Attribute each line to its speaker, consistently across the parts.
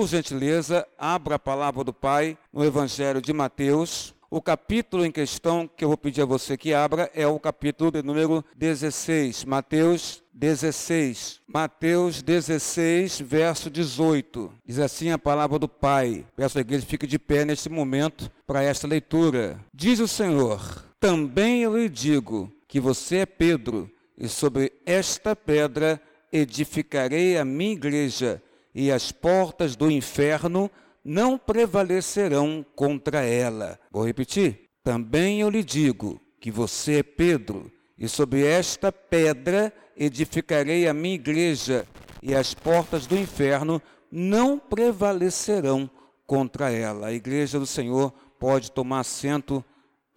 Speaker 1: por gentileza, abra a palavra do Pai no Evangelho de Mateus. O capítulo em questão que eu vou pedir a você que abra é o capítulo de número 16, Mateus 16. Mateus 16, verso 18. Diz assim a palavra do Pai. Peço a igreja fique de pé neste momento para esta leitura. Diz o Senhor: Também eu lhe digo que você é Pedro, e sobre esta pedra edificarei a minha igreja e as portas do inferno não prevalecerão contra ela. Vou repetir. Também eu lhe digo que você é Pedro, e sobre esta pedra edificarei a minha igreja, e as portas do inferno não prevalecerão contra ela. A igreja do Senhor pode tomar assento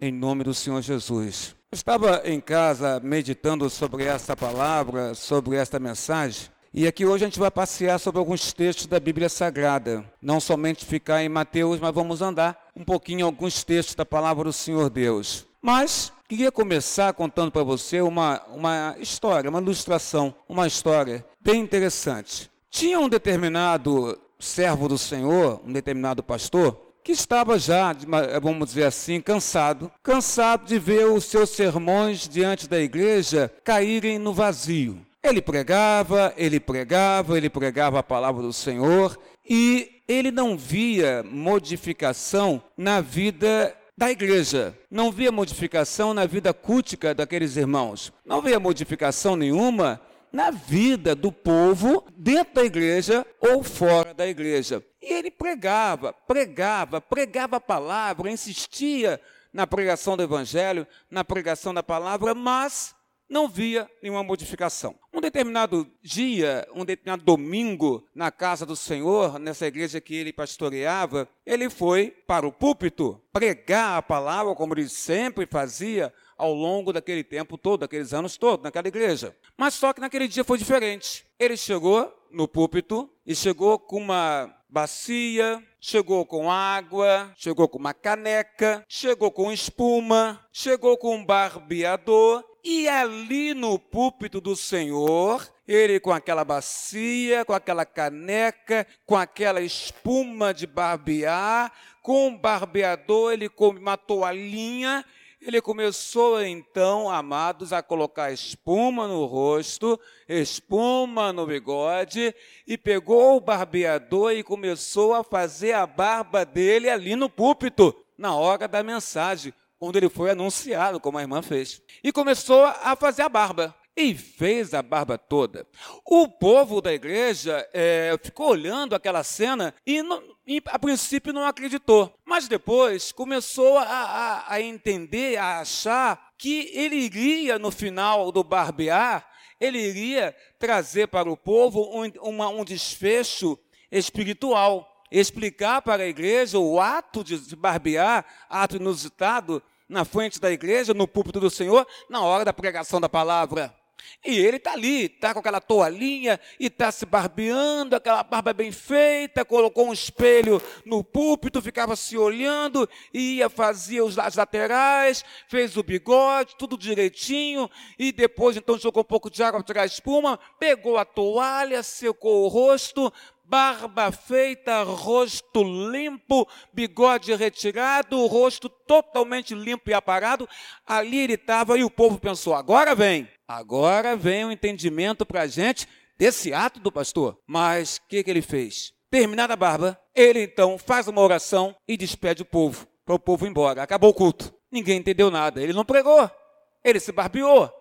Speaker 1: em nome do Senhor Jesus. Eu estava em casa meditando sobre essa palavra, sobre esta mensagem, e aqui hoje a gente vai passear sobre alguns textos da Bíblia Sagrada. Não somente ficar em Mateus, mas vamos andar um pouquinho em alguns textos da palavra do Senhor Deus. Mas queria começar contando para você uma, uma história, uma ilustração, uma história bem interessante. Tinha um determinado servo do Senhor, um determinado pastor, que estava já, vamos dizer assim, cansado, cansado de ver os seus sermões diante da igreja caírem no vazio. Ele pregava, ele pregava, ele pregava a palavra do Senhor e ele não via modificação na vida da igreja. Não via modificação na vida cultica daqueles irmãos. Não via modificação nenhuma na vida do povo dentro da igreja ou fora da igreja. E ele pregava, pregava, pregava a palavra, insistia na pregação do evangelho, na pregação da palavra, mas não via nenhuma modificação. Um determinado dia, um determinado domingo, na casa do Senhor, nessa igreja que ele pastoreava, ele foi para o púlpito pregar a palavra, como ele sempre fazia ao longo daquele tempo todo, daqueles anos todos, naquela igreja. Mas só que naquele dia foi diferente. Ele chegou no púlpito e chegou com uma bacia, chegou com água, chegou com uma caneca, chegou com espuma, chegou com um barbeador e ali no púlpito do Senhor, ele com aquela bacia, com aquela caneca, com aquela espuma de barbear, com um barbeador, ele com uma toalhinha, ele começou então, amados, a colocar espuma no rosto, espuma no bigode, e pegou o barbeador e começou a fazer a barba dele ali no púlpito, na hora da mensagem onde ele foi anunciado, como a irmã fez. E começou a fazer a barba. E fez a barba toda. O povo da igreja é, ficou olhando aquela cena e, não, e, a princípio não acreditou. Mas depois começou a, a, a entender, a achar que ele iria, no final do barbear, ele iria trazer para o povo um, uma, um desfecho espiritual explicar para a igreja o ato de barbear, ato inusitado, na frente da igreja, no púlpito do Senhor, na hora da pregação da palavra. E ele está ali, está com aquela toalhinha e está se barbeando, aquela barba bem feita, colocou um espelho no púlpito, ficava se olhando, ia, fazia os laterais, fez o bigode, tudo direitinho, e depois então jogou um pouco de água para tirar a espuma, pegou a toalha, secou o rosto, barba feita, rosto limpo, bigode retirado, rosto totalmente limpo e aparado. Ali ele estava e o povo pensou: agora vem, agora vem o um entendimento para a gente desse ato do pastor. Mas o que, que ele fez? Terminada a barba, ele então faz uma oração e despede o povo, para o povo ir embora. Acabou o culto. Ninguém entendeu nada. Ele não pregou, ele se barbeou.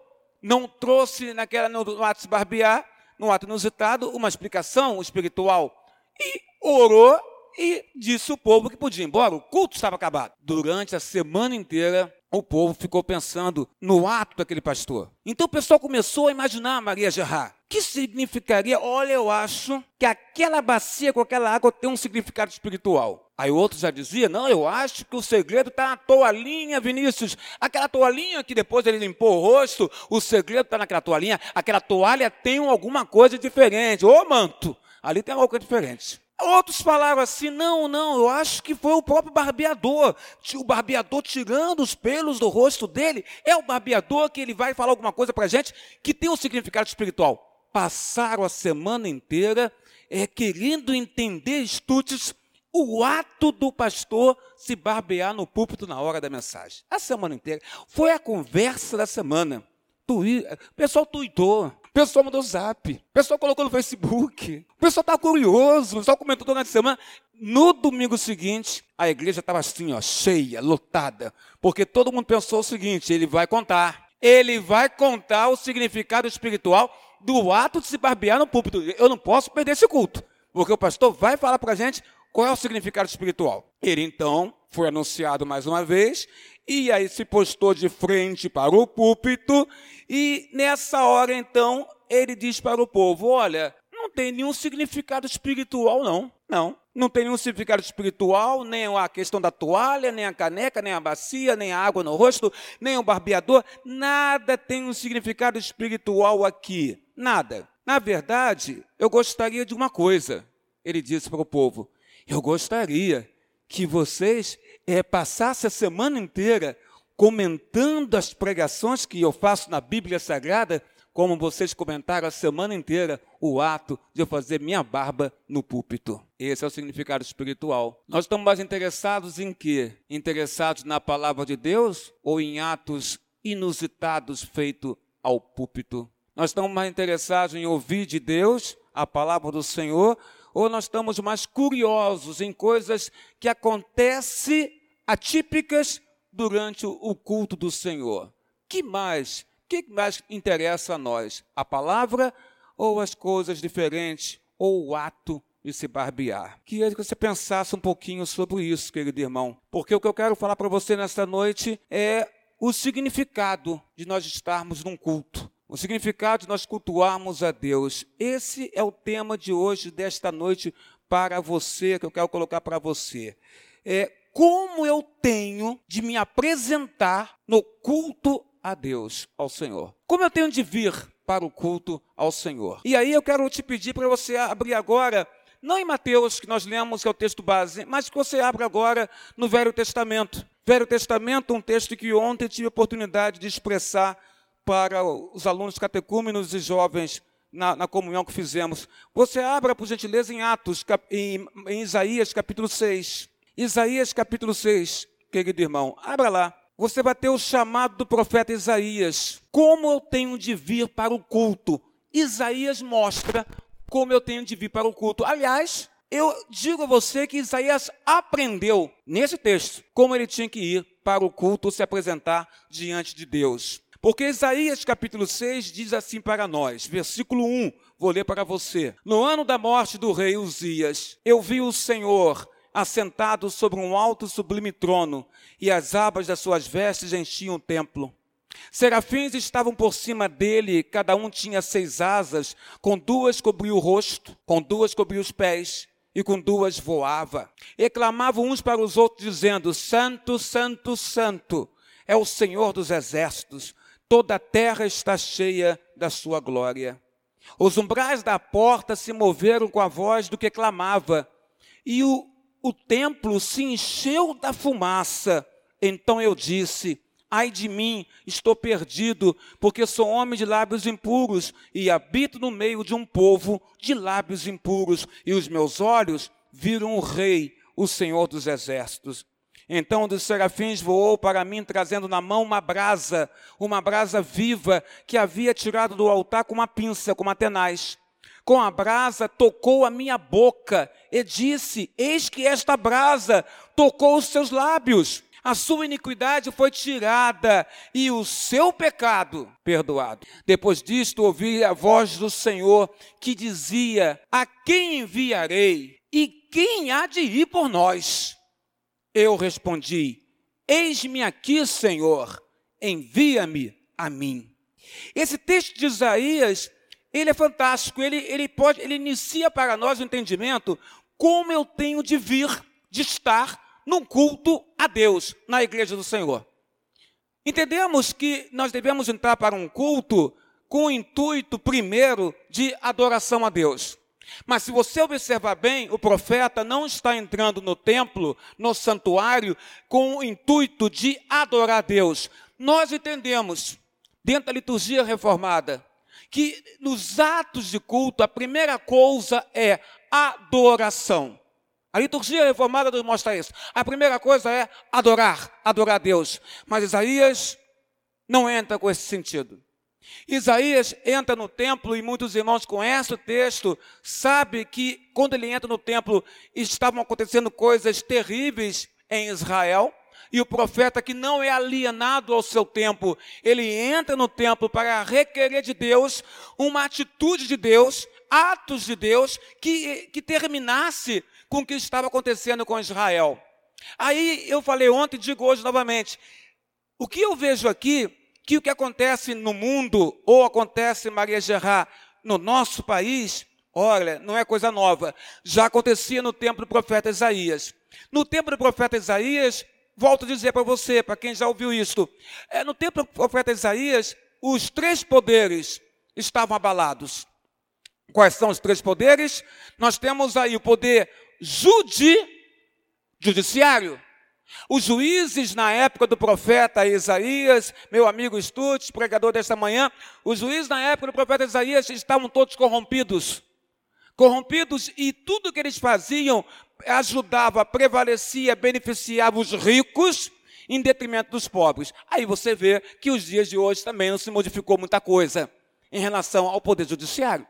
Speaker 1: Não trouxe naquela, no ato se barbear num ato inusitado, uma explicação espiritual. E orou e disse o povo que podia ir embora. O culto estava acabado. Durante a semana inteira, o povo ficou pensando no ato daquele pastor. Então o pessoal começou a imaginar Maria Gerard. que significaria? Olha, eu acho que aquela bacia com aquela água tem um significado espiritual. Aí o outro já dizia: Não, eu acho que o segredo está na toalhinha, Vinícius. Aquela toalhinha que depois ele limpou o rosto, o segredo está naquela toalhinha. Aquela toalha tem alguma coisa diferente. Ô manto, ali tem alguma coisa diferente. Outros falaram assim: não, não, eu acho que foi o próprio barbeador. O barbeador tirando os pelos do rosto dele. É o barbeador que ele vai falar alguma coisa para a gente que tem um significado espiritual. Passaram a semana inteira é, querendo entender estúdios o ato do pastor se barbear no púlpito na hora da mensagem. A semana inteira. Foi a conversa da semana. O pessoal tuitou, o pessoal mandou zap, o pessoal colocou no Facebook, o pessoal está curioso, o pessoal comentou durante a semana. No domingo seguinte, a igreja estava assim, ó, cheia, lotada, porque todo mundo pensou o seguinte: ele vai contar, ele vai contar o significado espiritual do ato de se barbear no púlpito. Eu não posso perder esse culto, porque o pastor vai falar para a gente qual é o significado espiritual. Ele então foi anunciado mais uma vez e aí se postou de frente para o púlpito, e nessa hora então ele diz para o povo: Olha, não tem nenhum significado espiritual, não. Não. Não tem nenhum significado espiritual, nem a questão da toalha, nem a caneca, nem a bacia, nem a água no rosto, nem o barbeador. Nada tem um significado espiritual aqui. Nada. Na verdade, eu gostaria de uma coisa, ele disse para o povo. Eu gostaria que vocês é, passasse a semana inteira comentando as pregações que eu faço na Bíblia Sagrada, como vocês comentaram a semana inteira o ato de eu fazer minha barba no púlpito. Esse é o significado espiritual. Nós estamos mais interessados em quê? Interessados na palavra de Deus ou em atos inusitados feitos ao púlpito? Nós estamos mais interessados em ouvir de Deus a palavra do Senhor ou nós estamos mais curiosos em coisas que acontecem atípicas durante o culto do Senhor? Que mais? Que mais interessa a nós? A palavra ou as coisas diferentes ou o ato de se barbear? Queria que você pensasse um pouquinho sobre isso, querido irmão, porque o que eu quero falar para você nesta noite é o significado de nós estarmos num culto o significado de nós cultuarmos a Deus. Esse é o tema de hoje, desta noite, para você, que eu quero colocar para você. É como eu tenho de me apresentar no culto a Deus, ao Senhor. Como eu tenho de vir para o culto ao Senhor. E aí eu quero te pedir para você abrir agora, não em Mateus, que nós lemos, que é o texto base, mas que você abra agora no Velho Testamento. Velho Testamento, um texto que ontem tive a oportunidade de expressar para os alunos catecúmenos e jovens na, na, comunhão que fizemos. Você abra, por gentileza, em Atos, em, em Isaías capítulo 6. Isaías capítulo 6, querido irmão, abra lá. Você vai ter o chamado do profeta Isaías. Como eu tenho de vir para o culto? Isaías mostra como eu tenho de vir para o culto. Aliás, eu digo a você que Isaías aprendeu nesse texto como ele tinha que ir para o culto se apresentar diante de Deus. Porque Isaías capítulo 6 diz assim para nós, versículo 1, vou ler para você. No ano da morte do rei Uzias, eu vi o Senhor assentado sobre um alto sublime trono, e as abas das suas vestes enchiam o templo. Serafins estavam por cima dele, cada um tinha seis asas, com duas cobria o rosto, com duas cobria os pés, e com duas voava. E clamavam uns para os outros, dizendo: Santo, Santo, Santo é o Senhor dos exércitos toda a terra está cheia da sua glória. Os umbrais da porta se moveram com a voz do que clamava, e o, o templo se encheu da fumaça. Então eu disse: Ai de mim, estou perdido, porque sou homem de lábios impuros e habito no meio de um povo de lábios impuros, e os meus olhos viram o Rei, o Senhor dos Exércitos. Então um dos serafins voou para mim, trazendo na mão uma brasa, uma brasa viva, que havia tirado do altar com uma pinça, com uma tenaz. Com a brasa tocou a minha boca e disse: Eis que esta brasa tocou os seus lábios. A sua iniquidade foi tirada e o seu pecado perdoado. Depois disto, ouvi a voz do Senhor que dizia: A quem enviarei? E quem há de ir por nós? Eu respondi: Eis-me aqui, Senhor, envia-me a mim. Esse texto de Isaías, ele é fantástico, ele, ele, pode, ele inicia para nós o entendimento como eu tenho de vir, de estar num culto a Deus, na igreja do Senhor. Entendemos que nós devemos entrar para um culto com o intuito, primeiro, de adoração a Deus. Mas se você observar bem, o profeta não está entrando no templo, no santuário, com o intuito de adorar a Deus. Nós entendemos, dentro da liturgia reformada, que nos atos de culto, a primeira coisa é adoração. A liturgia reformada nos mostra isso. A primeira coisa é adorar, adorar a Deus. Mas Isaías não entra com esse sentido. Isaías entra no templo e muitos irmãos conhecem o texto, sabe que quando ele entra no templo estavam acontecendo coisas terríveis em Israel. E o profeta que não é alienado ao seu tempo, ele entra no templo para requerer de Deus uma atitude de Deus, atos de Deus que, que terminasse com o que estava acontecendo com Israel. Aí eu falei ontem e digo hoje novamente: o que eu vejo aqui, que o que acontece no mundo, ou acontece, Maria Gerard, no nosso país, olha, não é coisa nova. Já acontecia no tempo do profeta Isaías. No tempo do profeta Isaías, volto a dizer para você, para quem já ouviu isto, é, no tempo do profeta Isaías, os três poderes estavam abalados. Quais são os três poderes? Nós temos aí o poder judi, judiciário. Os juízes na época do profeta Isaías, meu amigo Stutz, pregador desta manhã, os juízes na época do profeta Isaías estavam todos corrompidos. Corrompidos e tudo que eles faziam ajudava, prevalecia, beneficiava os ricos em detrimento dos pobres. Aí você vê que os dias de hoje também não se modificou muita coisa em relação ao poder judiciário.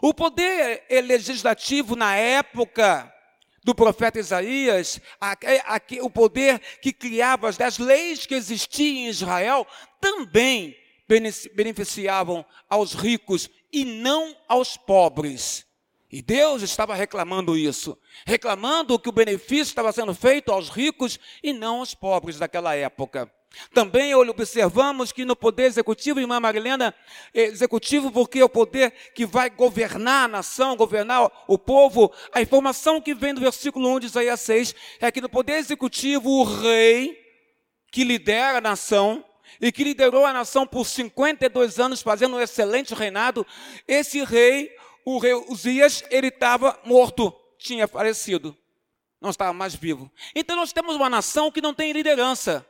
Speaker 1: O poder legislativo na época do profeta Isaías, o poder que criava as leis que existiam em Israel, também beneficiavam aos ricos e não aos pobres. E Deus estava reclamando isso, reclamando que o benefício estava sendo feito aos ricos e não aos pobres daquela época. Também observamos que no poder executivo, irmã Marilena, executivo porque é o poder que vai governar a nação, governar o povo, a informação que vem do versículo 1 de Isaías 6 é que no poder executivo o rei que lidera a nação e que liderou a nação por 52 anos fazendo um excelente reinado, esse rei, o rei Uzias, ele estava morto, tinha falecido, não estava mais vivo. Então nós temos uma nação que não tem liderança.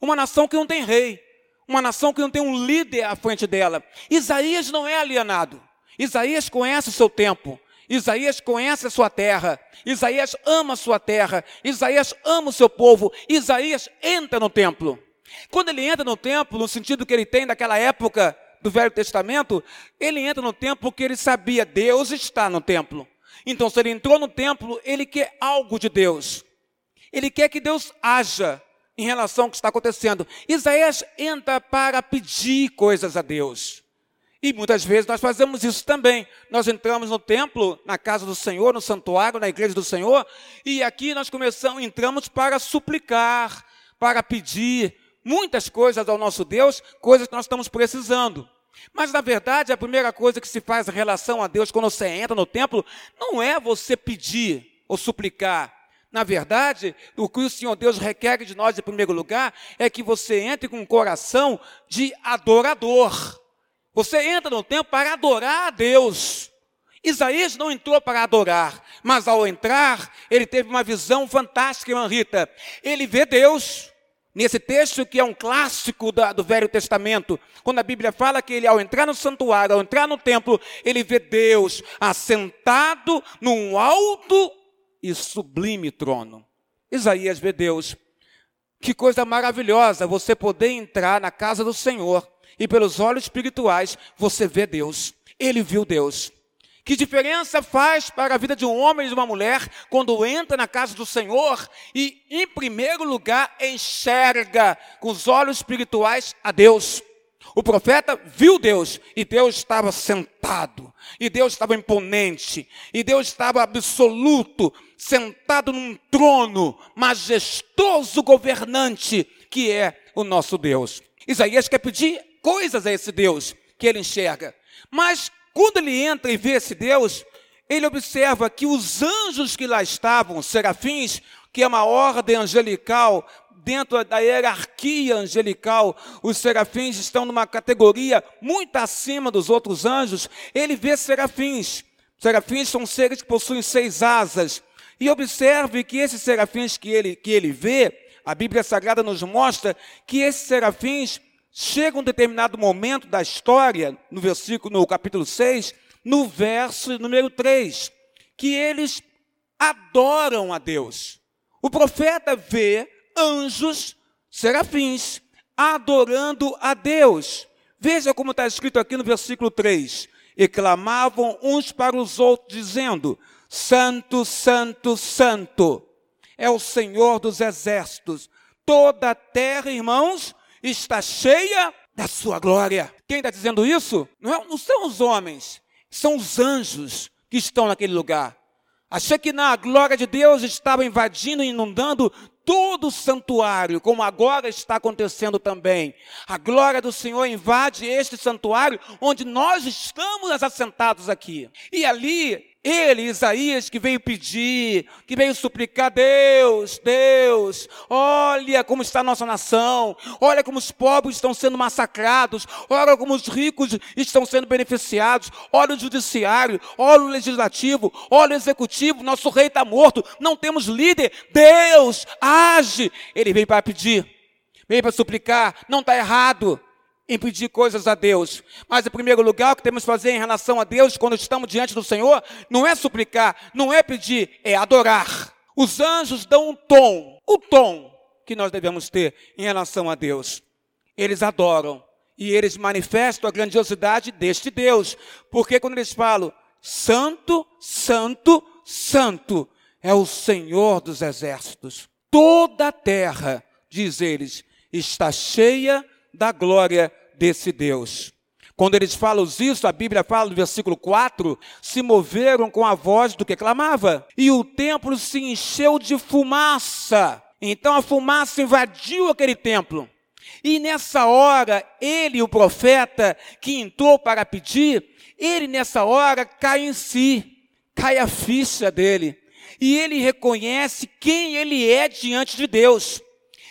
Speaker 1: Uma nação que não tem rei, uma nação que não tem um líder à frente dela. Isaías não é alienado. Isaías conhece o seu tempo. Isaías conhece a sua terra. Isaías ama a sua terra. Isaías ama o seu povo. Isaías entra no templo. Quando ele entra no templo, no sentido que ele tem daquela época do Velho Testamento, ele entra no templo porque ele sabia Deus está no templo. Então, se ele entrou no templo, ele quer algo de Deus. Ele quer que Deus haja em relação ao que está acontecendo. Isaías entra para pedir coisas a Deus. E muitas vezes nós fazemos isso também. Nós entramos no templo, na casa do Senhor, no santuário, na igreja do Senhor, e aqui nós começamos, entramos para suplicar, para pedir muitas coisas ao nosso Deus, coisas que nós estamos precisando. Mas na verdade, a primeira coisa que se faz em relação a Deus quando você entra no templo não é você pedir ou suplicar, na verdade, o que o Senhor Deus requer de nós, em primeiro lugar, é que você entre com um coração de adorador. Você entra no templo para adorar a Deus. Isaías não entrou para adorar, mas ao entrar, ele teve uma visão fantástica, irmã Rita. Ele vê Deus. Nesse texto que é um clássico do Velho Testamento, quando a Bíblia fala que ele, ao entrar no santuário, ao entrar no templo, ele vê Deus assentado num alto e sublime trono. Isaías vê Deus. Que coisa maravilhosa você poder entrar na casa do Senhor e pelos olhos espirituais você vê Deus. Ele viu Deus. Que diferença faz para a vida de um homem e de uma mulher quando entra na casa do Senhor e, em primeiro lugar, enxerga com os olhos espirituais a Deus? O profeta viu Deus e Deus estava sentado, e Deus estava imponente, e Deus estava absoluto, sentado num trono, majestoso governante, que é o nosso Deus. Isaías quer pedir coisas a esse Deus que ele enxerga, mas quando ele entra e vê esse Deus, ele observa que os anjos que lá estavam, serafins, que é uma ordem angelical dentro da hierarquia angelical, os serafins estão numa categoria muito acima dos outros anjos. Ele vê serafins. Serafins são seres que possuem seis asas. E observe que esses serafins que ele, que ele vê, a Bíblia Sagrada nos mostra que esses serafins chegam a um determinado momento da história, no versículo, no capítulo 6, no verso número 3, que eles adoram a Deus. O profeta vê anjos, serafins, adorando a Deus. Veja como está escrito aqui no versículo 3: E clamavam uns para os outros, dizendo: Santo, Santo, Santo é o Senhor dos exércitos. Toda a terra, irmãos, está cheia da sua glória. Quem está dizendo isso? Não, é, não são os homens, são os anjos que estão naquele lugar. Achei que na glória de Deus estava invadindo e inundando todo o santuário, como agora está acontecendo também. A glória do Senhor invade este santuário onde nós estamos assentados aqui. E ali ele, Isaías, que veio pedir, que veio suplicar, Deus, Deus, olha como está a nossa nação, olha como os pobres estão sendo massacrados, olha como os ricos estão sendo beneficiados, olha o judiciário, olha o legislativo, olha o executivo, nosso rei está morto, não temos líder, Deus, age. Ele veio para pedir, veio para suplicar, não está errado, em pedir coisas a Deus. Mas, em primeiro lugar, o que temos que fazer em relação a Deus, quando estamos diante do Senhor, não é suplicar, não é pedir, é adorar. Os anjos dão um tom, o tom que nós devemos ter em relação a Deus. Eles adoram e eles manifestam a grandiosidade deste Deus, porque quando eles falam, Santo, Santo, Santo é o Senhor dos exércitos. Toda a terra, diz eles, está cheia da glória desse Deus. Quando eles falam isso, a Bíblia fala no versículo 4: se moveram com a voz do que clamava, e o templo se encheu de fumaça. Então a fumaça invadiu aquele templo. E nessa hora, ele, o profeta, que entrou para pedir, ele nessa hora cai em si, cai a ficha dele. E ele reconhece quem ele é diante de Deus.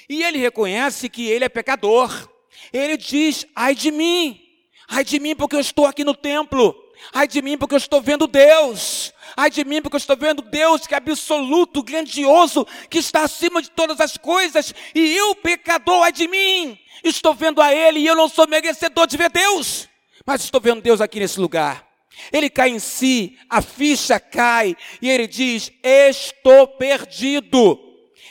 Speaker 1: E ele reconhece que ele é pecador. Ele diz: ai de mim, ai de mim porque eu estou aqui no templo, ai de mim porque eu estou vendo Deus, ai de mim porque eu estou vendo Deus que é absoluto, grandioso, que está acima de todas as coisas, e eu, pecador, ai de mim, estou vendo a Ele e eu não sou merecedor de ver Deus, mas estou vendo Deus aqui nesse lugar. Ele cai em si, a ficha cai, e ele diz: Estou perdido.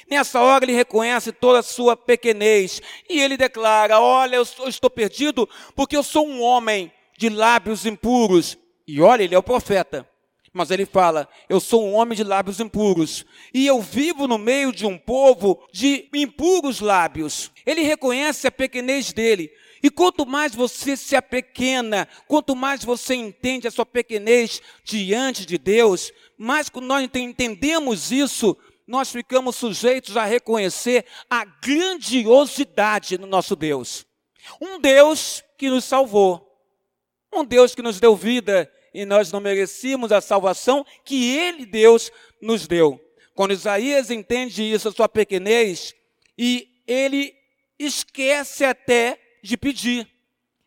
Speaker 1: Nessa hora ele reconhece toda a sua pequenez e ele declara: Olha, eu estou perdido porque eu sou um homem de lábios impuros. E olha, ele é o profeta. Mas ele fala: Eu sou um homem de lábios impuros. E eu vivo no meio de um povo de impuros lábios. Ele reconhece a pequenez dele. E quanto mais você se apequena, quanto mais você entende a sua pequenez diante de Deus, mais nós entendemos isso, nós ficamos sujeitos a reconhecer a grandiosidade do nosso Deus. Um Deus que nos salvou, um Deus que nos deu vida e nós não merecíamos a salvação que Ele, Deus, nos deu. Quando Isaías entende isso, a sua pequenez, e ele esquece até de pedir,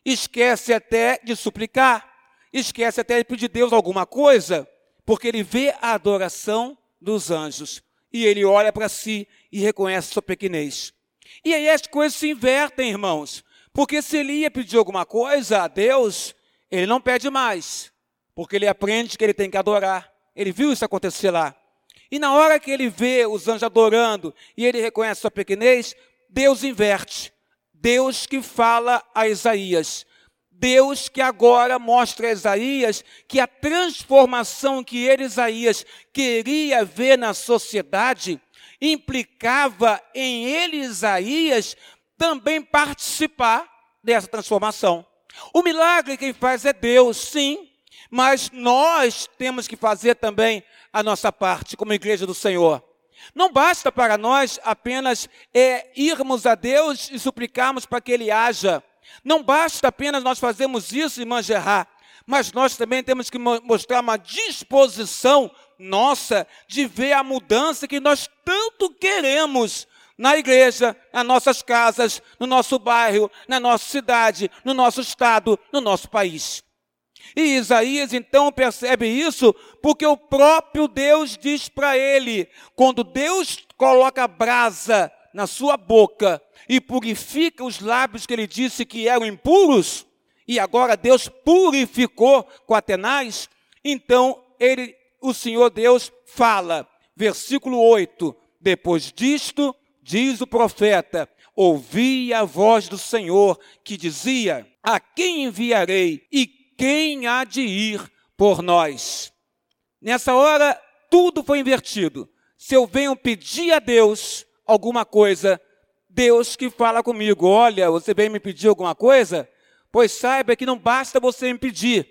Speaker 1: esquece até de suplicar, esquece até de pedir a Deus alguma coisa, porque ele vê a adoração dos anjos e ele olha para si e reconhece sua pequenez. E aí as coisas se invertem, irmãos. Porque se ele ia pedir alguma coisa a Deus, ele não pede mais. Porque ele aprende que ele tem que adorar. Ele viu isso acontecer lá. E na hora que ele vê os anjos adorando e ele reconhece sua pequenez, Deus inverte. Deus que fala a Isaías. Deus que agora mostra a Isaías que a transformação que ele, Isaías, queria ver na sociedade implicava em ele, Isaías, também participar dessa transformação. O milagre quem faz é Deus, sim, mas nós temos que fazer também a nossa parte como igreja do Senhor. Não basta para nós apenas é, irmos a Deus e suplicarmos para que Ele haja. Não basta apenas nós fazermos isso e manjerrar, mas nós também temos que mostrar uma disposição nossa de ver a mudança que nós tanto queremos na igreja, nas nossas casas, no nosso bairro, na nossa cidade, no nosso estado, no nosso país. E Isaías então percebe isso porque o próprio Deus diz para ele: quando Deus coloca brasa na sua boca e purifica os lábios que ele disse que eram impuros, e agora Deus purificou com Atenais, então ele o Senhor Deus fala. Versículo 8: Depois disto, diz o profeta: Ouvi a voz do Senhor que dizia: A quem enviarei e quem há de ir por nós? Nessa hora, tudo foi invertido. Se eu venho pedir a Deus alguma coisa, Deus que fala comigo: Olha, você vem me pedir alguma coisa? Pois saiba que não basta você me pedir.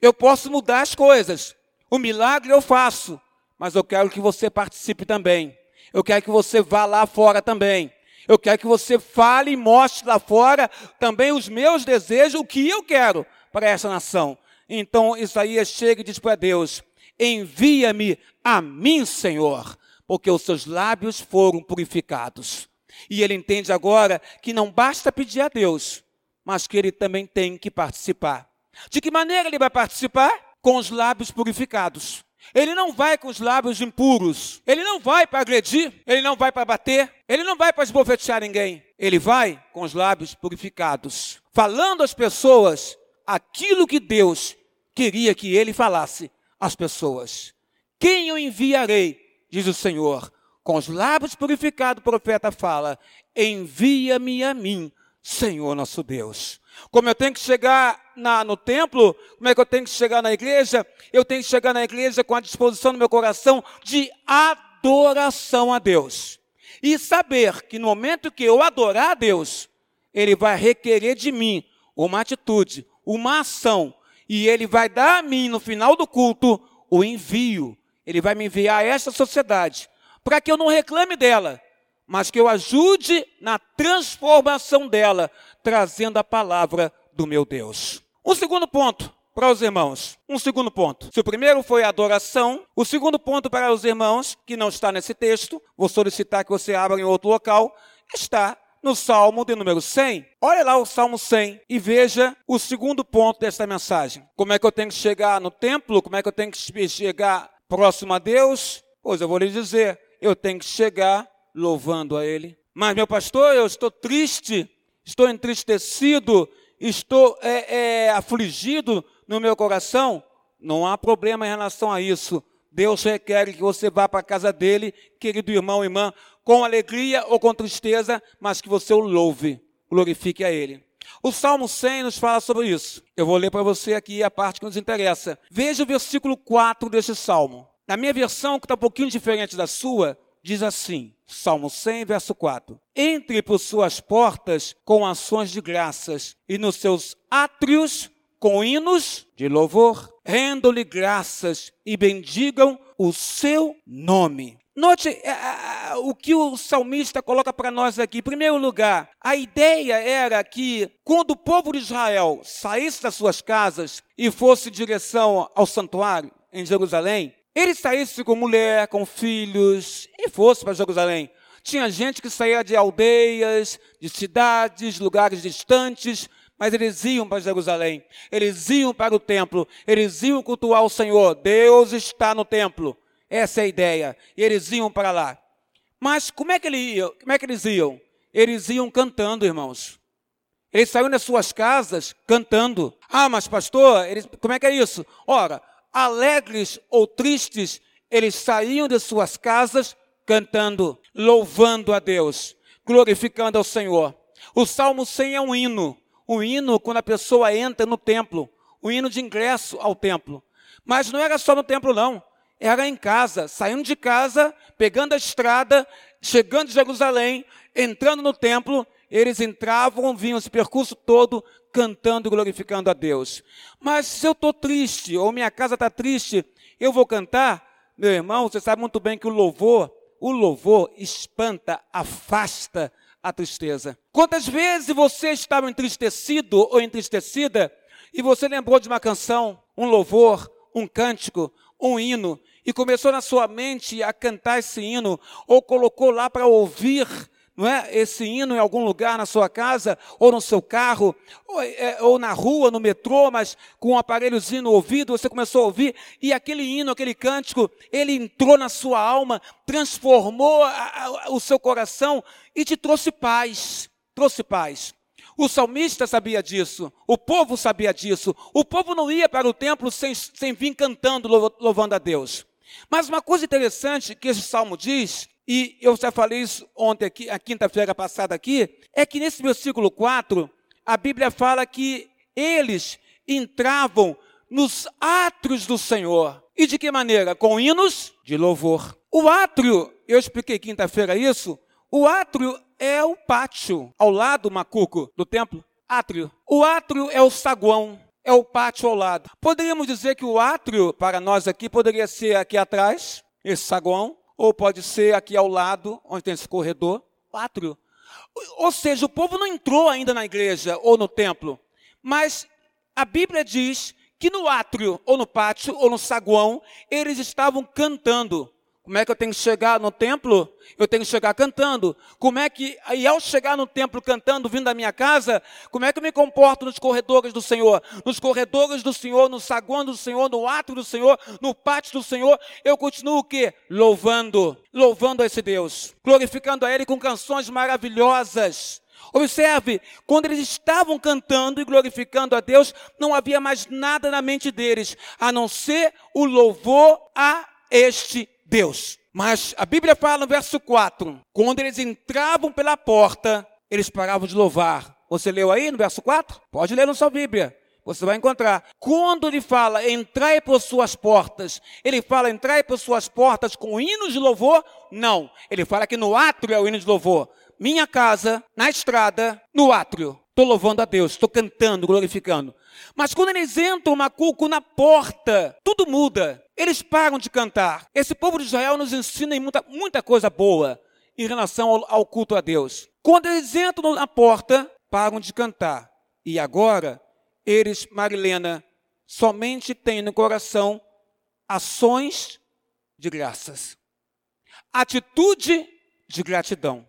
Speaker 1: Eu posso mudar as coisas. O milagre eu faço, mas eu quero que você participe também. Eu quero que você vá lá fora também. Eu quero que você fale e mostre lá fora também os meus desejos, o que eu quero para essa nação. Então Isaías chega e diz para Deus: Envia-me a mim, Senhor, porque os seus lábios foram purificados. E ele entende agora que não basta pedir a Deus, mas que ele também tem que participar. De que maneira ele vai participar? Com os lábios purificados. Ele não vai com os lábios impuros. Ele não vai para agredir. Ele não vai para bater. Ele não vai para esbofetear ninguém. Ele vai com os lábios purificados, falando às pessoas aquilo que Deus queria que ele falasse às pessoas. Quem eu enviarei, diz o Senhor. Com os lábios purificados, o profeta fala: Envia-me a mim, Senhor nosso Deus. Como eu tenho que chegar na, no templo, como é que eu tenho que chegar na igreja? Eu tenho que chegar na igreja com a disposição no meu coração de adoração a Deus. E saber que no momento que eu adorar a Deus, Ele vai requerer de mim uma atitude, uma ação, e Ele vai dar a mim, no final do culto, o envio. Ele vai me enviar a esta sociedade, para que eu não reclame dela, mas que eu ajude na transformação dela, trazendo a palavra do meu Deus. Um segundo ponto para os irmãos. Um segundo ponto. Se o primeiro foi a adoração, o segundo ponto para os irmãos, que não está nesse texto, vou solicitar que você abra em outro local, está no Salmo de número 100. Olha lá o Salmo 100 e veja o segundo ponto desta mensagem. Como é que eu tenho que chegar no templo? Como é que eu tenho que chegar próximo a Deus? Pois eu vou lhe dizer, eu tenho que chegar louvando a Ele. Mas, meu pastor, eu estou triste, estou entristecido, estou é, é, afligido no meu coração, não há problema em relação a isso. Deus requer que você vá para a casa dele, querido irmão e irmã, com alegria ou com tristeza, mas que você o louve, glorifique a ele. O Salmo 100 nos fala sobre isso. Eu vou ler para você aqui a parte que nos interessa. Veja o versículo 4 desse salmo. Na minha versão, que está um pouquinho diferente da sua, diz assim: Salmo 100, verso 4. Entre por suas portas com ações de graças e nos seus átrios com hinos de louvor. Rendo-lhe graças e bendigam o seu nome. Note é, é, é, o que o salmista coloca para nós aqui. Em primeiro lugar, a ideia era que quando o povo de Israel saísse das suas casas e fosse em direção ao santuário em Jerusalém, ele saísse com mulher, com filhos e fosse para Jerusalém. Tinha gente que saía de aldeias, de cidades, lugares distantes, mas eles iam para Jerusalém, eles iam para o templo, eles iam cultuar o Senhor. Deus está no templo. Essa é a ideia. E eles iam para lá. Mas como é que eles iam? Como é que eles iam? Eles iam cantando, irmãos. Eles saíram das suas casas cantando. Ah, mas pastor, eles, como é que é isso? Ora, alegres ou tristes, eles saíam de suas casas cantando, louvando a Deus, glorificando ao Senhor. O Salmo 100 é um hino, um hino quando a pessoa entra no templo, um hino de ingresso ao templo. Mas não era só no templo, não. Era em casa, saindo de casa, pegando a estrada, chegando em Jerusalém, entrando no templo, eles entravam, vinham esse percurso todo cantando e glorificando a Deus. Mas se eu estou triste, ou minha casa está triste, eu vou cantar? Meu irmão, você sabe muito bem que o louvor, o louvor espanta, afasta a tristeza. Quantas vezes você estava entristecido ou entristecida e você lembrou de uma canção, um louvor, um cântico, um hino, e começou na sua mente a cantar esse hino, ou colocou lá para ouvir não é? Esse hino em algum lugar na sua casa, ou no seu carro, ou, é, ou na rua, no metrô, mas com um aparelhozinho no ouvido, você começou a ouvir, e aquele hino, aquele cântico, ele entrou na sua alma, transformou a, a, o seu coração e te trouxe paz. Trouxe paz. O salmista sabia disso, o povo sabia disso. O povo não ia para o templo sem, sem vir cantando, louvando a Deus. Mas uma coisa interessante que esse salmo diz, e eu já falei isso ontem aqui, a quinta-feira passada aqui, é que nesse versículo 4, a Bíblia fala que eles entravam nos átrios do Senhor. E de que maneira? Com hinos de louvor. O átrio, eu expliquei quinta-feira isso, o átrio é o pátio, ao lado, Macuco, do templo. Átrio. O átrio é o saguão, é o pátio ao lado. Poderíamos dizer que o átrio, para nós aqui, poderia ser aqui atrás, esse saguão, ou pode ser aqui ao lado, onde tem esse corredor, o átrio. Ou seja, o povo não entrou ainda na igreja ou no templo, mas a Bíblia diz que no átrio, ou no pátio, ou no saguão, eles estavam cantando. Como é que eu tenho que chegar no templo? Eu tenho que chegar cantando. Como é que, e ao chegar no templo cantando, vindo da minha casa, como é que eu me comporto nos corredores do Senhor? Nos corredores do Senhor, no saguão do Senhor, no átrio do Senhor, no pátio do Senhor, eu continuo o quê? Louvando, louvando a esse Deus, glorificando a Ele com canções maravilhosas. Observe, quando eles estavam cantando e glorificando a Deus, não havia mais nada na mente deles, a não ser o louvor a este Deus. Mas a Bíblia fala no verso 4: quando eles entravam pela porta, eles paravam de louvar. Você leu aí no verso 4? Pode ler na sua Bíblia. Você vai encontrar. Quando ele fala entrai por suas portas, ele fala entrai por suas portas com hinos de louvor? Não. Ele fala que no átrio é o hino de louvor. Minha casa, na estrada, no átrio. Estou louvando a Deus, estou cantando, glorificando. Mas quando eles entram, Macuco, na porta, tudo muda. Eles param de cantar. Esse povo de Israel nos ensina muita, muita coisa boa em relação ao, ao culto a Deus. Quando eles entram na porta, param de cantar. E agora, eles, Marilena, somente têm no coração ações de graças, atitude de gratidão.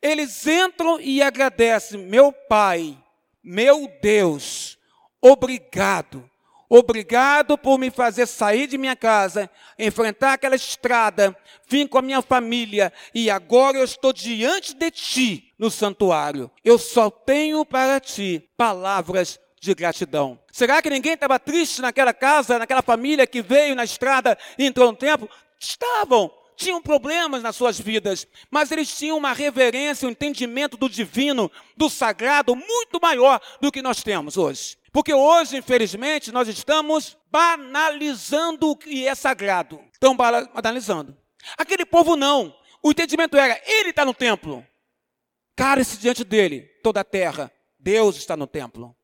Speaker 1: Eles entram e agradecem, meu Pai, meu Deus, obrigado. Obrigado por me fazer sair de minha casa, enfrentar aquela estrada, vim com a minha família e agora eu estou diante de ti no santuário. Eu só tenho para ti palavras de gratidão. Será que ninguém estava triste naquela casa, naquela família que veio na estrada e entrou no templo? Estavam tinham problemas nas suas vidas, mas eles tinham uma reverência, um entendimento do divino, do sagrado, muito maior do que nós temos hoje. Porque hoje, infelizmente, nós estamos banalizando o que é sagrado. Estão banalizando. Aquele povo não. O entendimento era, ele está no templo. Cara-se diante dele, toda a terra. Deus está no templo.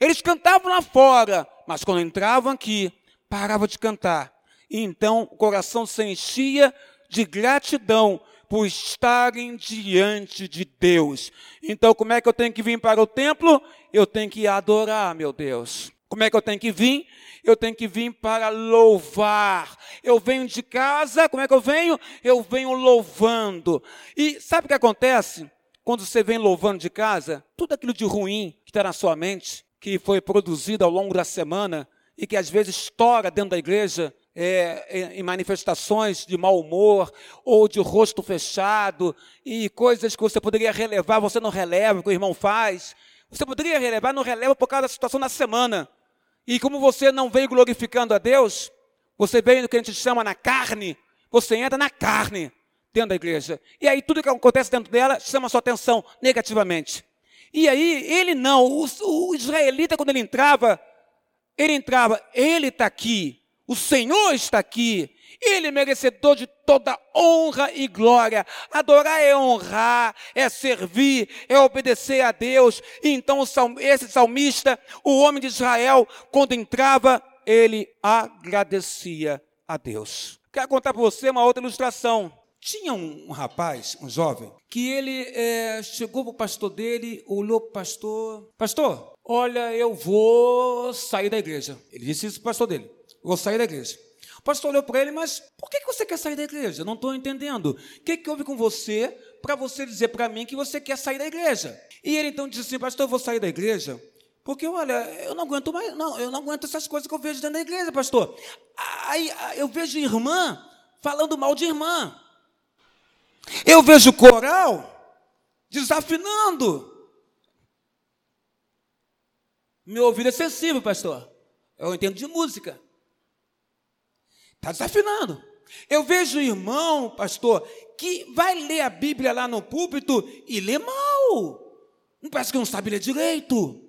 Speaker 1: Eles cantavam lá fora, mas quando entravam aqui, paravam de cantar. E então o coração se enchia de gratidão por estarem diante de Deus. Então, como é que eu tenho que vir para o templo? Eu tenho que adorar, meu Deus. Como é que eu tenho que vir? Eu tenho que vir para louvar. Eu venho de casa, como é que eu venho? Eu venho louvando. E sabe o que acontece? Quando você vem louvando de casa, tudo aquilo de ruim que está na sua mente, que foi produzido ao longo da semana e que às vezes estoura dentro da igreja, é, em manifestações de mau humor ou de rosto fechado e coisas que você poderia relevar, você não releva, que o irmão faz. Você poderia relevar, não releva por causa da situação da semana. E como você não veio glorificando a Deus, você veio no que a gente chama na carne, você entra na carne dentro da igreja. E aí tudo que acontece dentro dela chama sua atenção negativamente. E aí ele não, o, o israelita quando ele entrava, ele entrava, ele está aqui, o Senhor está aqui. Ele é merecedor de toda honra e glória. Adorar é honrar, é servir, é obedecer a Deus. E então esse salmista, o homem de Israel, quando entrava, ele agradecia a Deus. Quero contar para você uma outra ilustração. Tinha um, rapaz, um jovem, que ele é, chegou para o pastor dele, olhou para o pastor: Pastor, olha, eu vou sair da igreja. Ele disse isso para o pastor dele vou sair da igreja. O pastor olhou para ele, mas por que você quer sair da igreja? Não estou entendendo. O que, que houve com você para você dizer para mim que você quer sair da igreja? E ele então disse assim, pastor, eu vou sair da igreja porque, olha, eu não aguento mais, não, eu não aguento essas coisas que eu vejo dentro da igreja, pastor. Aí eu vejo irmã falando mal de irmã. Eu vejo coral desafinando. Meu ouvido é sensível, pastor. Eu entendo de música. Está desafinando.
Speaker 2: Eu vejo irmão, pastor, que vai ler a Bíblia lá no púlpito e lê mal. Não parece que não sabe ler direito.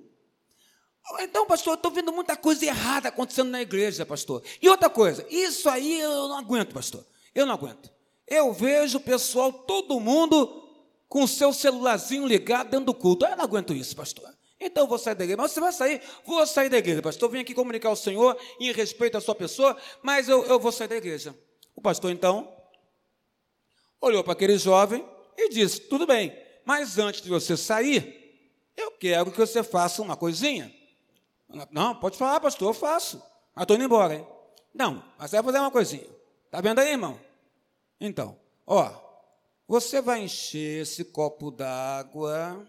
Speaker 2: Então, pastor, eu estou vendo muita coisa errada acontecendo na igreja, pastor. E outra coisa, isso aí eu não aguento, pastor. Eu não aguento. Eu vejo o pessoal, todo mundo, com o seu celularzinho ligado dentro do culto. Eu não aguento isso, pastor. Então eu vou sair da igreja. Mas você vai sair? Vou sair da igreja, pastor. Eu vim aqui comunicar ao Senhor em respeito à sua pessoa, mas eu, eu vou sair da igreja. O pastor, então, olhou para aquele jovem e disse: Tudo bem, mas antes de você sair, eu quero que você faça uma coisinha. Não, pode falar, pastor, eu faço. Mas estou indo embora, hein? Não, mas você vai fazer uma coisinha. Está vendo aí, irmão? Então, ó, você vai encher esse copo d'água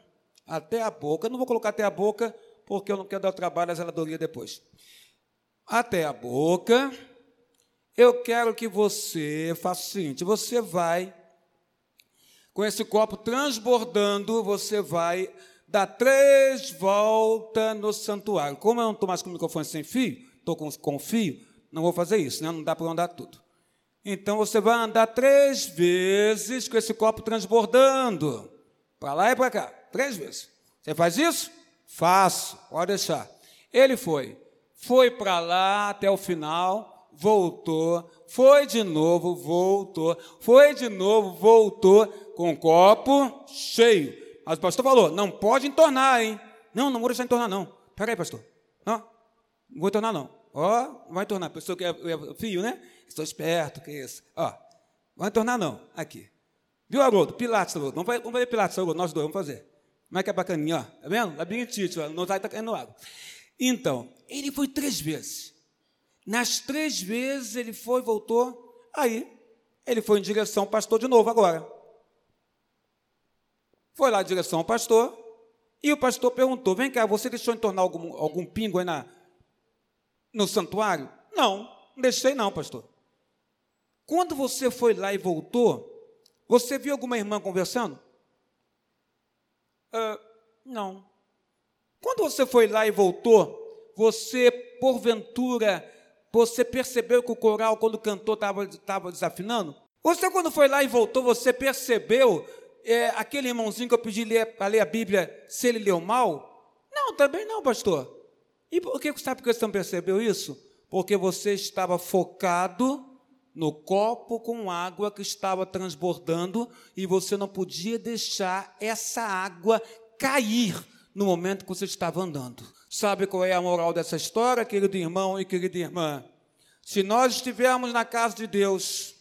Speaker 2: até a boca. Eu não vou colocar até a boca, porque eu não quero dar o trabalho à zeladoria depois. Até a boca. Eu quero que você faça o seguinte: você vai, com esse copo transbordando, você vai dar três voltas no santuário. Como eu não estou mais com o microfone sem fio, estou com, com fio, não vou fazer isso, né? não dá para andar tudo. Então você vai andar três vezes com esse copo transbordando, para lá e para cá, três vezes. Você faz isso? Faço, pode deixar. Ele foi, foi para lá até o final, voltou, foi de novo, voltou, foi de novo, voltou, com o copo cheio. Mas o pastor falou: não pode entornar, hein? Não, não vou deixar entornar, não. Peraí, pastor. Não, não vou entornar, não. Ó, oh, vai entornar. Pessoa que é, é fio, né? Estou esperto, que é isso. Ó, vai entornar, não. Aqui. Viu, Haroldo? Pilates, Haroldo. Vamos fazer, vamos fazer Pilates, Haroldo. Nós dois, vamos fazer. Como é que é bacaninha, ó. Tá vendo? Labirintite, ó. Não está tá caindo água. Então, ele foi três vezes. Nas três vezes ele foi, voltou. Aí, ele foi em direção ao pastor de novo agora. Foi lá em direção ao pastor, e o pastor perguntou: Vem cá, você deixou entornar algum, algum pingo aí na, no santuário? Não, não deixei, não, pastor. Quando você foi lá e voltou, você viu alguma irmã conversando? Uh, não. Quando você foi lá e voltou, você, porventura, você percebeu que o coral, quando cantou, estava desafinando? Você, quando foi lá e voltou, você percebeu é, aquele irmãozinho que eu pedi para ler a Bíblia, se ele leu mal? Não, também não, pastor. E por que sabe que você não percebeu isso? Porque você estava focado no copo com água que estava transbordando e você não podia deixar essa água cair no momento que você estava andando. Sabe qual é a moral dessa história, querido irmão e querida irmã? Se nós estivermos na casa de Deus,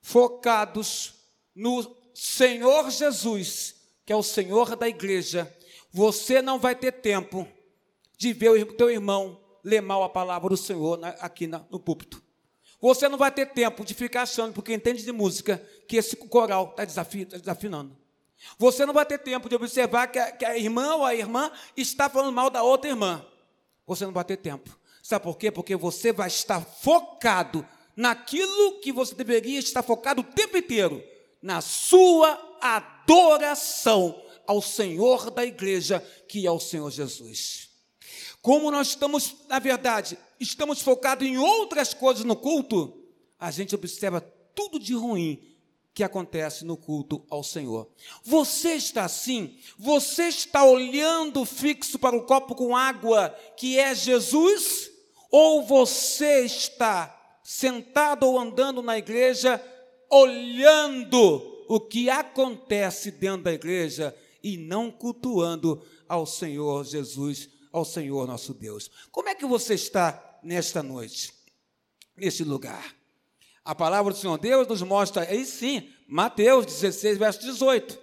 Speaker 2: focados no Senhor Jesus, que é o Senhor da igreja, você não vai ter tempo de ver o teu irmão ler mal a palavra do Senhor aqui no púlpito. Você não vai ter tempo de ficar achando, porque entende de música, que esse coral está tá desafinando. Você não vai ter tempo de observar que a, que a irmã ou a irmã está falando mal da outra irmã. Você não vai ter tempo. Sabe por quê? Porque você vai estar focado naquilo que você deveria estar focado o tempo inteiro, na sua adoração ao Senhor da igreja, que é o Senhor Jesus. Como nós estamos, na verdade, estamos focados em outras coisas no culto, a gente observa tudo de ruim que acontece no culto ao Senhor. Você está assim? Você está olhando fixo para o copo com água que é Jesus? Ou você está sentado ou andando na igreja olhando o que acontece dentro da igreja e não cultuando ao Senhor Jesus, ao Senhor nosso Deus. Como é que você está nesta noite, neste lugar? A palavra do Senhor Deus nos mostra, aí sim, Mateus 16, verso 18.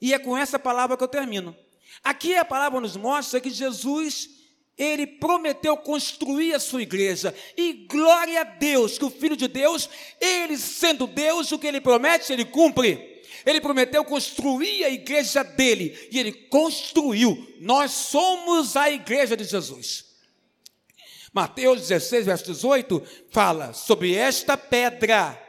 Speaker 2: E é com essa palavra que eu termino. Aqui a palavra nos mostra que Jesus ele prometeu construir a sua igreja. E glória a Deus, que o Filho de Deus, ele sendo Deus, o que ele promete, ele cumpre. Ele prometeu construir a igreja dele, e ele construiu. Nós somos a igreja de Jesus. Mateus 16, verso 18, fala: Sobre esta pedra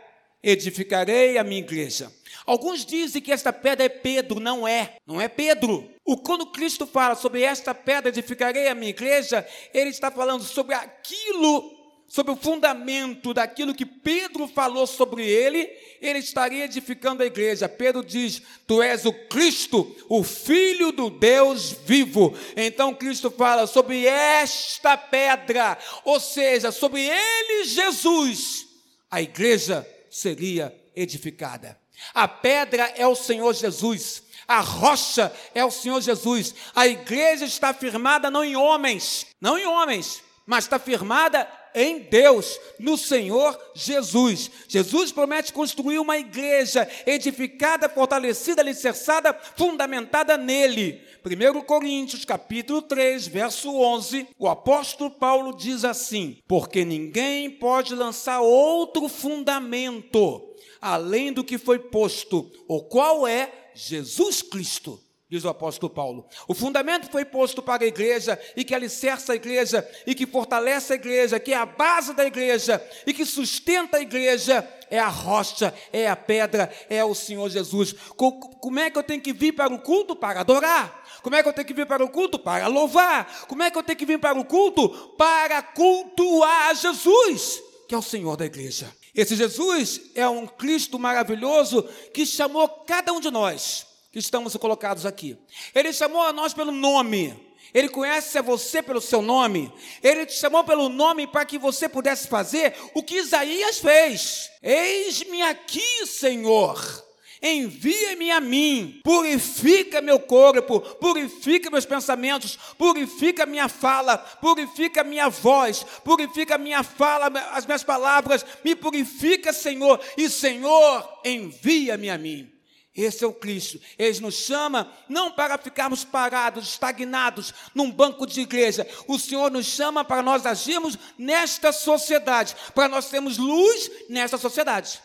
Speaker 2: edificarei a minha igreja Alguns dizem que esta pedra é Pedro, não é, não é Pedro. O quando Cristo fala sobre esta pedra edificarei a minha igreja, ele está falando sobre aquilo, sobre o fundamento daquilo que Pedro falou sobre ele, ele estaria edificando a igreja. Pedro diz: Tu és o Cristo, o Filho do Deus vivo. Então Cristo fala sobre esta pedra, ou seja, sobre ele, Jesus, a igreja seria edificada. A pedra é o Senhor Jesus. A rocha é o Senhor Jesus. A igreja está firmada não em homens, não em homens, mas está firmada em Deus, no Senhor Jesus. Jesus promete construir uma igreja edificada, fortalecida, alicerçada, fundamentada nele. 1 Coríntios, capítulo 3, verso 11, o apóstolo Paulo diz assim: Porque ninguém pode lançar outro fundamento além do que foi posto, o qual é Jesus Cristo, diz o apóstolo Paulo. O fundamento foi posto para a igreja e que alicerça a igreja e que fortalece a igreja, que é a base da igreja e que sustenta a igreja é a rocha, é a pedra, é o Senhor Jesus. Como é que eu tenho que vir para o culto? Para adorar. Como é que eu tenho que vir para o culto? Para louvar. Como é que eu tenho que vir para o culto? Para cultuar Jesus, que é o Senhor da igreja. Esse Jesus é um Cristo maravilhoso que chamou cada um de nós que estamos colocados aqui. Ele chamou a nós pelo nome. Ele conhece a você pelo seu nome. Ele te chamou pelo nome para que você pudesse fazer o que Isaías fez. Eis-me aqui, Senhor. Envia-me a mim, purifica meu corpo, purifica meus pensamentos, purifica minha fala, purifica minha voz, purifica minha fala, as minhas palavras, me purifica, Senhor, e Senhor, envia-me a mim. Esse é o Cristo. Ele nos chama não para ficarmos parados, estagnados num banco de igreja. O Senhor nos chama para nós agirmos nesta sociedade, para nós termos luz nesta sociedade.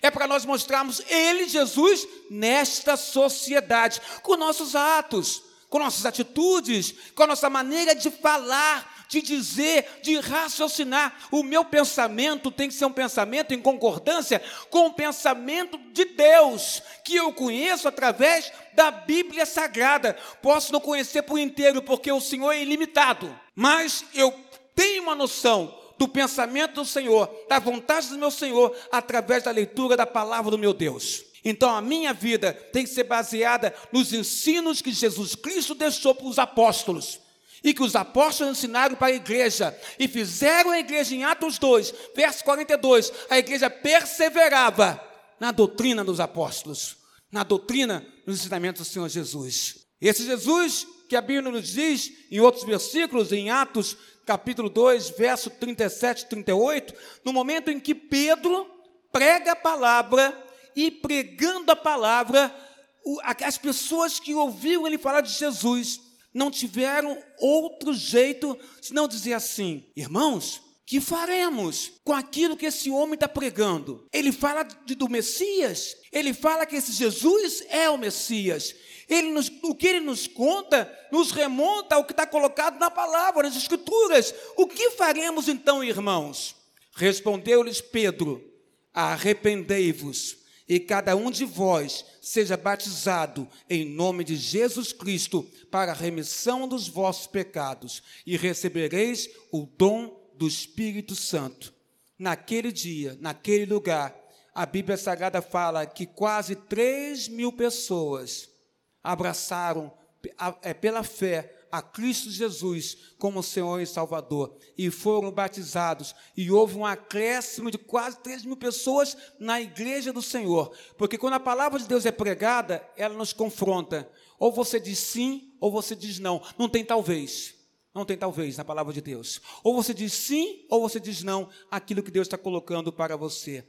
Speaker 2: É para nós mostrarmos Ele, Jesus, nesta sociedade, com nossos atos, com nossas atitudes, com a nossa maneira de falar, de dizer, de raciocinar. O meu pensamento tem que ser um pensamento em concordância com o pensamento de Deus, que eu conheço através da Bíblia Sagrada. Posso não conhecer por inteiro, porque o Senhor é ilimitado, mas eu tenho uma noção do pensamento do Senhor, da vontade do meu Senhor, através da leitura da palavra do meu Deus. Então a minha vida tem que ser baseada nos ensinos que Jesus Cristo deixou para os apóstolos. E que os apóstolos ensinaram para a igreja. E fizeram a igreja em Atos 2, verso 42. A igreja perseverava na doutrina dos apóstolos. Na doutrina, nos ensinamentos do Senhor Jesus. Esse Jesus que a Bíblia nos diz em outros versículos, em Atos capítulo 2, verso 37 e 38, no momento em que Pedro prega a palavra e pregando a palavra, as pessoas que ouviram ele falar de Jesus não tiveram outro jeito senão dizer assim: irmãos, que faremos com aquilo que esse homem está pregando? Ele fala de, do Messias, ele fala que esse Jesus é o Messias, ele nos, o que ele nos conta nos remonta ao que está colocado na palavra, nas Escrituras. O que faremos então, irmãos? Respondeu-lhes Pedro: Arrependei-vos, e cada um de vós seja batizado em nome de Jesus Cristo para a remissão dos vossos pecados, e recebereis o dom do Espírito Santo. Naquele dia, naquele lugar, a Bíblia Sagrada fala que quase 3 mil pessoas abraçaram é, pela fé a Cristo Jesus como Senhor e Salvador e foram batizados. E houve um acréscimo de quase 3 mil pessoas na igreja do Senhor. Porque quando a palavra de Deus é pregada, ela nos confronta. Ou você diz sim, ou você diz não. Não tem talvez. Não tem talvez na palavra de Deus. Ou você diz sim, ou você diz não, aquilo que Deus está colocando para você.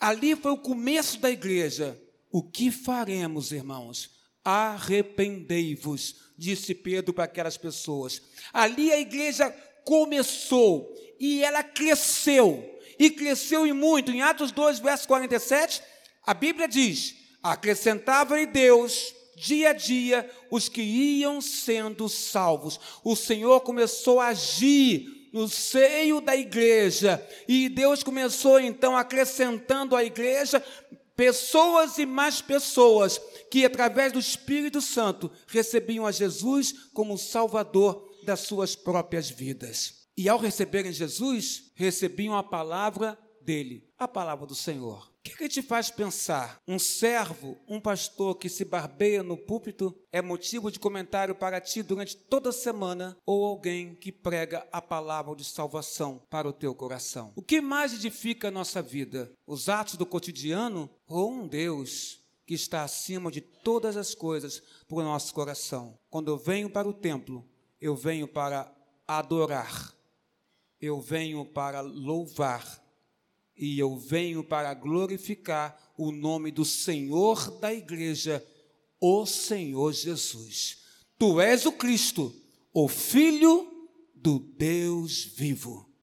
Speaker 2: Ali foi o começo da igreja. O que faremos, irmãos? Arrependei-vos, disse Pedro para aquelas pessoas. Ali a igreja começou e ela cresceu, e cresceu e muito. Em Atos 2, verso 47, a Bíblia diz: acrescentava-lhe Deus dia a dia os que iam sendo salvos. O Senhor começou a agir no seio da igreja, e Deus começou então acrescentando à igreja pessoas e mais pessoas que, através do Espírito Santo, recebiam a Jesus como Salvador das suas próprias vidas. E ao receberem Jesus, recebiam a palavra dele, a palavra do Senhor. O que, que te faz pensar? Um servo, um pastor que se barbeia no púlpito é motivo de comentário para ti durante toda a semana ou alguém que prega a palavra de salvação para o teu coração? O que mais edifica a nossa vida? Os atos do cotidiano ou um Deus que está acima de todas as coisas para o nosso coração? Quando eu venho para o templo, eu venho para adorar, eu venho para louvar e eu venho para glorificar o nome do Senhor da igreja, o Senhor Jesus. Tu és o Cristo, o Filho do Deus vivo.